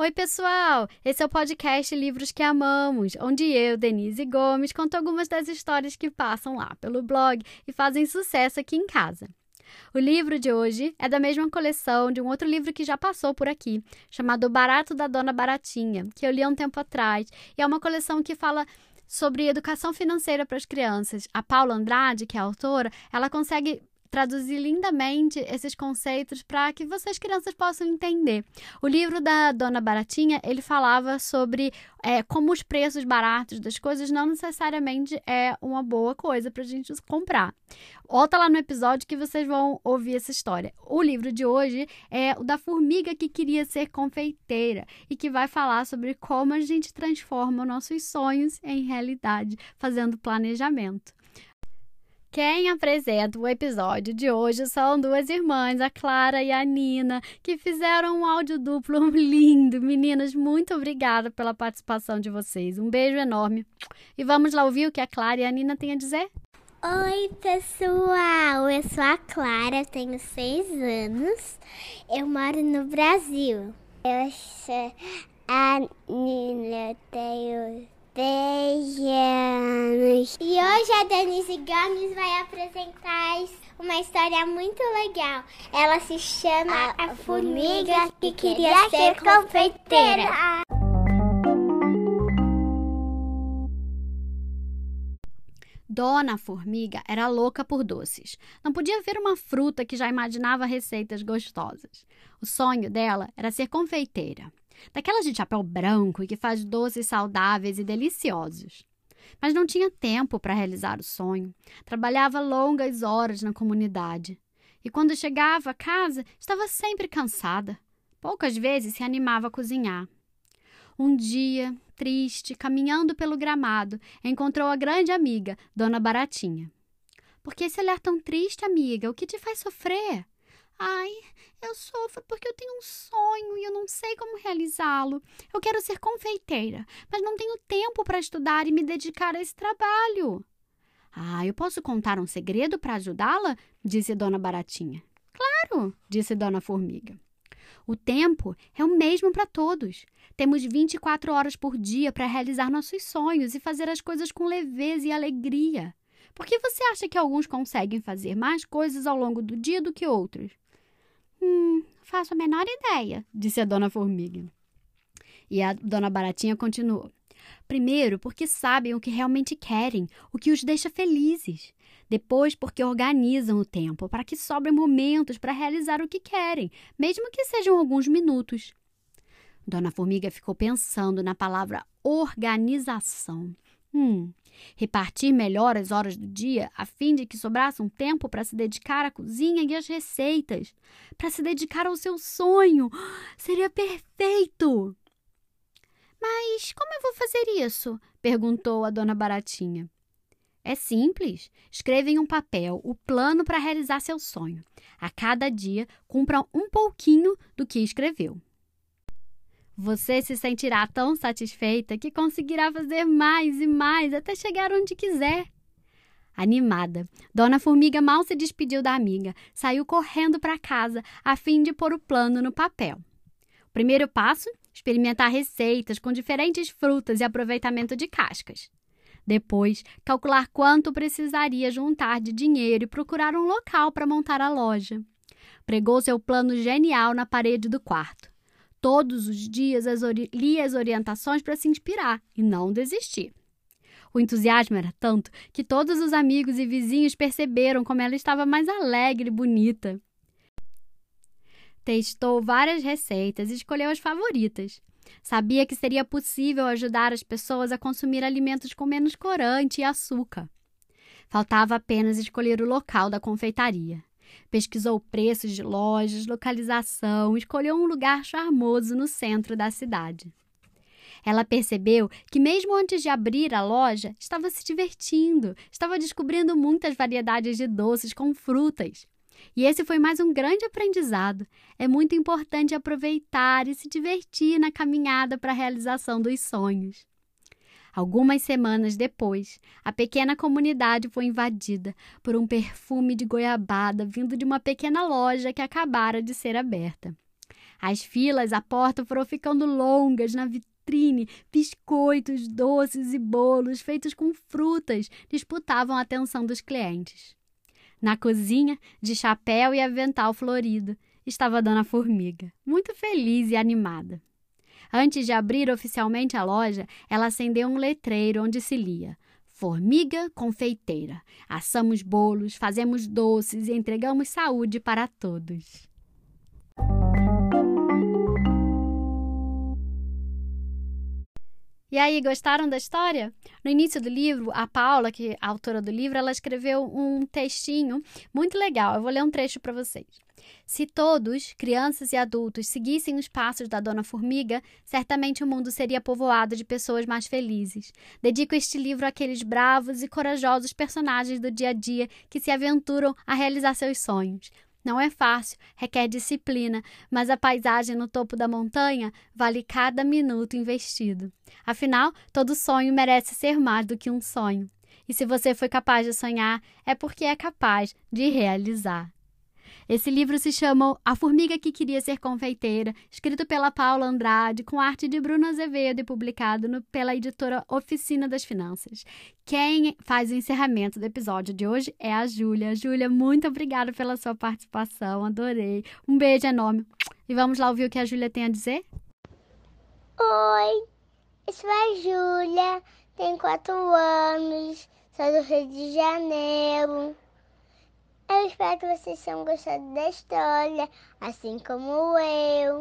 Oi, pessoal! Esse é o podcast Livros que Amamos, onde eu, Denise Gomes, conto algumas das histórias que passam lá pelo blog e fazem sucesso aqui em casa. O livro de hoje é da mesma coleção de um outro livro que já passou por aqui, chamado Barato da Dona Baratinha, que eu li há um tempo atrás, e é uma coleção que fala sobre educação financeira para as crianças. A Paula Andrade, que é a autora, ela consegue traduzir lindamente esses conceitos para que vocês crianças possam entender. O livro da Dona Baratinha ele falava sobre é, como os preços baratos das coisas não necessariamente é uma boa coisa para a gente comprar. Volta lá no episódio que vocês vão ouvir essa história. O livro de hoje é o da formiga que queria ser confeiteira e que vai falar sobre como a gente transforma nossos sonhos em realidade, fazendo planejamento. Quem apresenta o episódio de hoje são duas irmãs, a Clara e a Nina, que fizeram um áudio duplo lindo. Meninas, muito obrigada pela participação de vocês. Um beijo enorme. E vamos lá ouvir o que a Clara e a Nina têm a dizer? Oi, pessoal! Eu sou a Clara, tenho seis anos. Eu moro no Brasil. Eu sou a Nina, tenho Beijos! E hoje a Denise Gomes vai apresentar uma história muito legal. Ela se chama A, a Formiga que Queria Ser Confeiteira. Dona Formiga era louca por doces. Não podia ver uma fruta que já imaginava receitas gostosas. O sonho dela era ser confeiteira daquelas de chapéu branco e que faz doces saudáveis e deliciosos. Mas não tinha tempo para realizar o sonho. Trabalhava longas horas na comunidade. E quando chegava a casa, estava sempre cansada. Poucas vezes se animava a cozinhar. Um dia, triste, caminhando pelo gramado, encontrou a grande amiga, Dona Baratinha. Por que esse olhar tão triste, amiga? O que te faz sofrer? Ai, eu sofro porque eu tenho um sonho e eu não sei como realizá-lo. Eu quero ser confeiteira, mas não tenho tempo para estudar e me dedicar a esse trabalho. Ah, eu posso contar um segredo para ajudá-la? disse Dona Baratinha. Claro, disse Dona Formiga. O tempo é o mesmo para todos. Temos 24 horas por dia para realizar nossos sonhos e fazer as coisas com leveza e alegria. Por que você acha que alguns conseguem fazer mais coisas ao longo do dia do que outros? Hum, faço a menor ideia, disse a dona Formiga. E a dona Baratinha continuou. Primeiro, porque sabem o que realmente querem, o que os deixa felizes. Depois, porque organizam o tempo para que sobrem momentos para realizar o que querem, mesmo que sejam alguns minutos. Dona Formiga ficou pensando na palavra organização. Hum, repartir melhor as horas do dia a fim de que sobrasse um tempo para se dedicar à cozinha e às receitas, para se dedicar ao seu sonho. Seria perfeito! Mas como eu vou fazer isso? perguntou a dona Baratinha. É simples. Escreva em um papel o plano para realizar seu sonho. A cada dia, cumpra um pouquinho do que escreveu. Você se sentirá tão satisfeita que conseguirá fazer mais e mais até chegar onde quiser. Animada, Dona Formiga mal se despediu da amiga, saiu correndo para casa a fim de pôr o plano no papel. Primeiro passo: experimentar receitas com diferentes frutas e aproveitamento de cascas. Depois, calcular quanto precisaria juntar de dinheiro e procurar um local para montar a loja. Pregou seu plano genial na parede do quarto. Todos os dias as lia as orientações para se inspirar e não desistir. O entusiasmo era tanto que todos os amigos e vizinhos perceberam como ela estava mais alegre e bonita. Testou várias receitas e escolheu as favoritas. Sabia que seria possível ajudar as pessoas a consumir alimentos com menos corante e açúcar. Faltava apenas escolher o local da confeitaria. Pesquisou preços de lojas, localização, escolheu um lugar charmoso no centro da cidade. Ela percebeu que, mesmo antes de abrir a loja, estava se divertindo, estava descobrindo muitas variedades de doces com frutas. E esse foi mais um grande aprendizado. É muito importante aproveitar e se divertir na caminhada para a realização dos sonhos. Algumas semanas depois, a pequena comunidade foi invadida por um perfume de goiabada vindo de uma pequena loja que acabara de ser aberta. As filas à porta foram ficando longas na vitrine. Biscoitos, doces e bolos feitos com frutas disputavam a atenção dos clientes. Na cozinha, de chapéu e avental florido, estava a Dona Formiga, muito feliz e animada. Antes de abrir oficialmente a loja, ela acendeu um letreiro onde se lia: Formiga Confeiteira. Assamos bolos, fazemos doces e entregamos saúde para todos. E aí, gostaram da história? No início do livro, a Paula, que é a autora do livro, ela escreveu um textinho muito legal. Eu vou ler um trecho para vocês. Se todos, crianças e adultos, seguissem os passos da Dona Formiga, certamente o mundo seria povoado de pessoas mais felizes. Dedico este livro àqueles bravos e corajosos personagens do dia a dia que se aventuram a realizar seus sonhos. Não é fácil, requer disciplina, mas a paisagem no topo da montanha vale cada minuto investido. Afinal, todo sonho merece ser mais do que um sonho. E se você foi capaz de sonhar, é porque é capaz de realizar. Esse livro se chama A Formiga que Queria Ser Confeiteira, escrito pela Paula Andrade, com arte de Bruno Azevedo e publicado no, pela editora Oficina das Finanças. Quem faz o encerramento do episódio de hoje é a Júlia. Júlia, muito obrigada pela sua participação, adorei. Um beijo enorme. E vamos lá ouvir o que a Júlia tem a dizer? Oi, eu sou a Júlia, tenho quatro anos, sou do Rio de Janeiro. Eu espero que vocês tenham gostado da história, assim como eu.